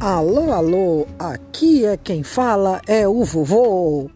Alô, alô, aqui é quem fala é o vovô.